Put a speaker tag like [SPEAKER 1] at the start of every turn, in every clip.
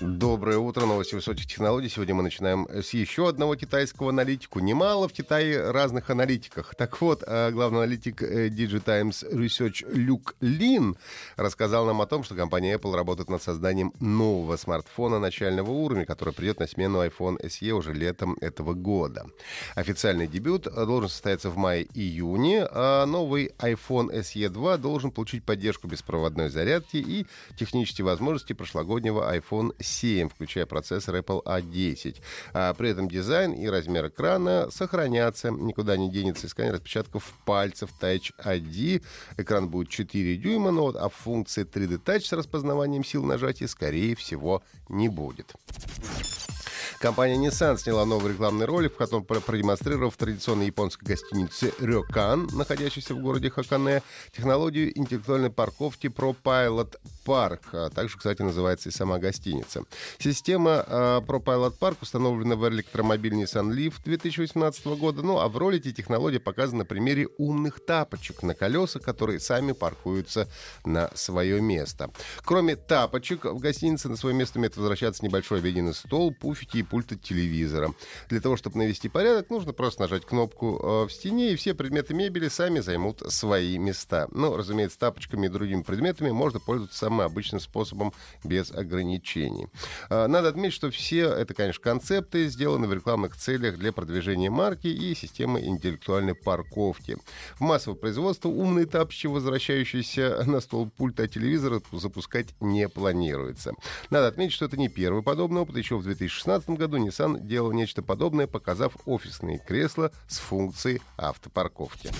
[SPEAKER 1] Доброе утро, новости высоких технологий. Сегодня мы начинаем с еще одного китайского аналитику. Немало в Китае разных аналитиках. Так вот, э, главный аналитик э, DigiTimes Research Люк Лин рассказал нам о том, что компания Apple работает над созданием нового смартфона начального уровня, который придет на смену iPhone SE уже летом этого года. Официальный дебют должен состояться в мае-июне, а новый iPhone SE 2 должен получить поддержку беспроводной зарядки и технические возможности прошлогоднего iPhone 7, включая процессор Apple A10. А при этом дизайн и размер экрана сохранятся, никуда не денется. Сканер отпечатков пальцев Touch ID. Экран будет 4 дюйма, но вот а функции 3D Touch с распознаванием сил нажатия, скорее всего, не будет. Компания Nissan сняла новый рекламный ролик, в котором продемонстрировав традиционной японской гостинице Рёкан, находящейся в городе Хакане, технологию интеллектуальной парковки ProPilot Park. А также, кстати, называется и сама гостиница. Система э, ProPilot Park установлена в электромобиль Nissan Leaf 2018 года. Ну а в ролике технология показана на примере умных тапочек на колеса, которые сами паркуются на свое место. Кроме тапочек, в гостинице на свое место умеет возвращаться небольшой обеденный стол, пуфики и пульт от телевизора. Для того, чтобы навести порядок, нужно просто нажать кнопку э, в стене, и все предметы мебели сами займут свои места. Но, разумеется, тапочками и другими предметами можно пользоваться самым обычным способом без ограничений. Э, надо отметить, что все это, конечно, концепты сделаны в рекламных целях для продвижения марки и системы интеллектуальной парковки. В массовое производство умные тапочки, возвращающиеся на стол пульта телевизора, запускать не планируется. Надо отметить, что это не первый подобный опыт. Еще в 2016 году Nissan делал нечто подобное, показав офисные кресла с функцией автопарковки.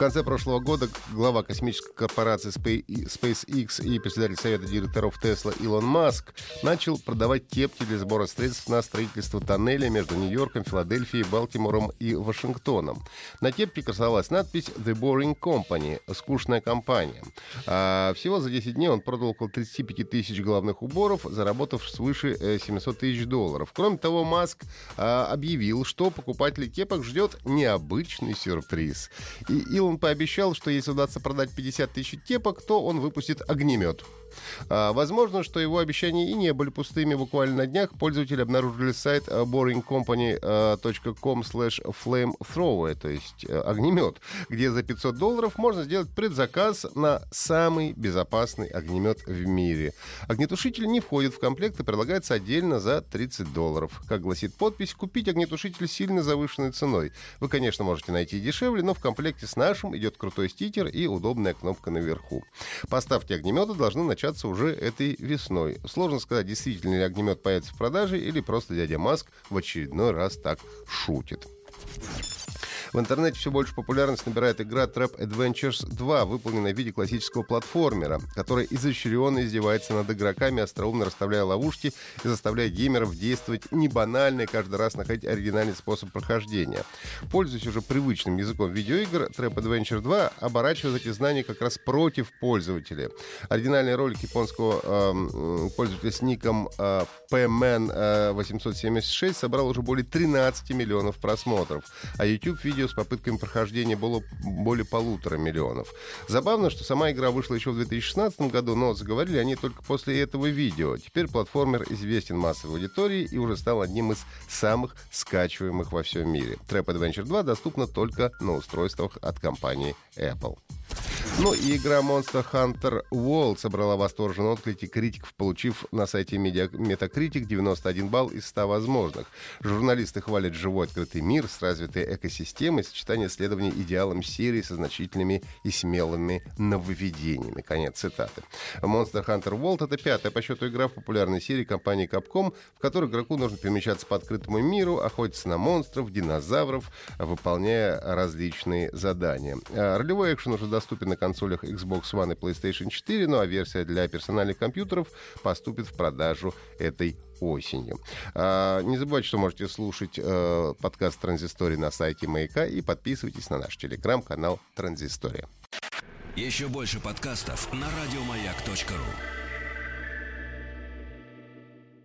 [SPEAKER 1] Конце прошлого года глава космической корпорации SpaceX и председатель совета директоров Tesla Илон Маск начал продавать кепки для сбора средств на строительство тоннеля между Нью-Йорком, Филадельфией, Балтимором и Вашингтоном. На кепке красовалась надпись «The Boring Company» — «Скучная компания». А всего за 10 дней он продал около 35 тысяч головных уборов, заработав свыше 700 э, тысяч долларов. Кроме того, Маск а, объявил, что покупателей кепок ждет необычный сюрприз. И Илон он пообещал, что если удастся продать 50 тысяч тепок, то он выпустит огнемет. А, возможно, что его обещания и не были пустыми. Буквально на днях пользователи обнаружили сайт э, boringcompany.com slash flamethrower, то есть э, огнемет, где за 500 долларов можно сделать предзаказ на самый безопасный огнемет в мире. Огнетушитель не входит в комплект и предлагается отдельно за 30 долларов. Как гласит подпись, купить огнетушитель сильно завышенной ценой. Вы, конечно, можете найти дешевле, но в комплекте с нашим идет крутой стикер и удобная кнопка наверху. Поставки огнемета должны начать начаться уже этой весной. Сложно сказать, действительно ли огнемет появится в продаже или просто дядя Маск в очередной раз так шутит. В интернете все больше популярность набирает игра Trap Adventures 2, выполненная в виде классического платформера, которая изощренно издевается над игроками, остроумно расставляя ловушки и заставляя геймеров действовать не банально и каждый раз находить оригинальный способ прохождения. Пользуясь уже привычным языком видеоигр, Trap Adventure 2 оборачивает эти знания как раз против пользователя. Оригинальный ролик японского э, пользователя с ником э, PMN876 собрал уже более 13 миллионов просмотров, а YouTube видео с попытками прохождения было более полутора миллионов. Забавно, что сама игра вышла еще в 2016 году, но заговорили они только после этого видео. Теперь платформер известен массовой аудитории и уже стал одним из самых скачиваемых во всем мире. Trap Adventure 2 доступна только на устройствах от компании Apple. Ну и игра Monster Hunter World собрала восторженные отклики критиков, получив на сайте Metacritic 91 балл из 100 возможных. Журналисты хвалят живой открытый мир с развитой экосистемой, сочетание исследований идеалом серии со значительными и смелыми нововведениями. Конец цитаты. Monster Hunter World — это пятая по счету игра в популярной серии компании Capcom, в которой игроку нужно перемещаться по открытому миру, охотиться на монстров, динозавров, выполняя различные задания. А ролевой экшен уже доступен на консолях Xbox One и PlayStation 4, ну а версия для персональных компьютеров поступит в продажу этой осенью. А, не забывайте, что можете слушать э, подкаст «Транзистория» на сайте «Маяка» и подписывайтесь на наш телеграм-канал «Транзистория».
[SPEAKER 2] Еще больше подкастов на радиомаяк.ру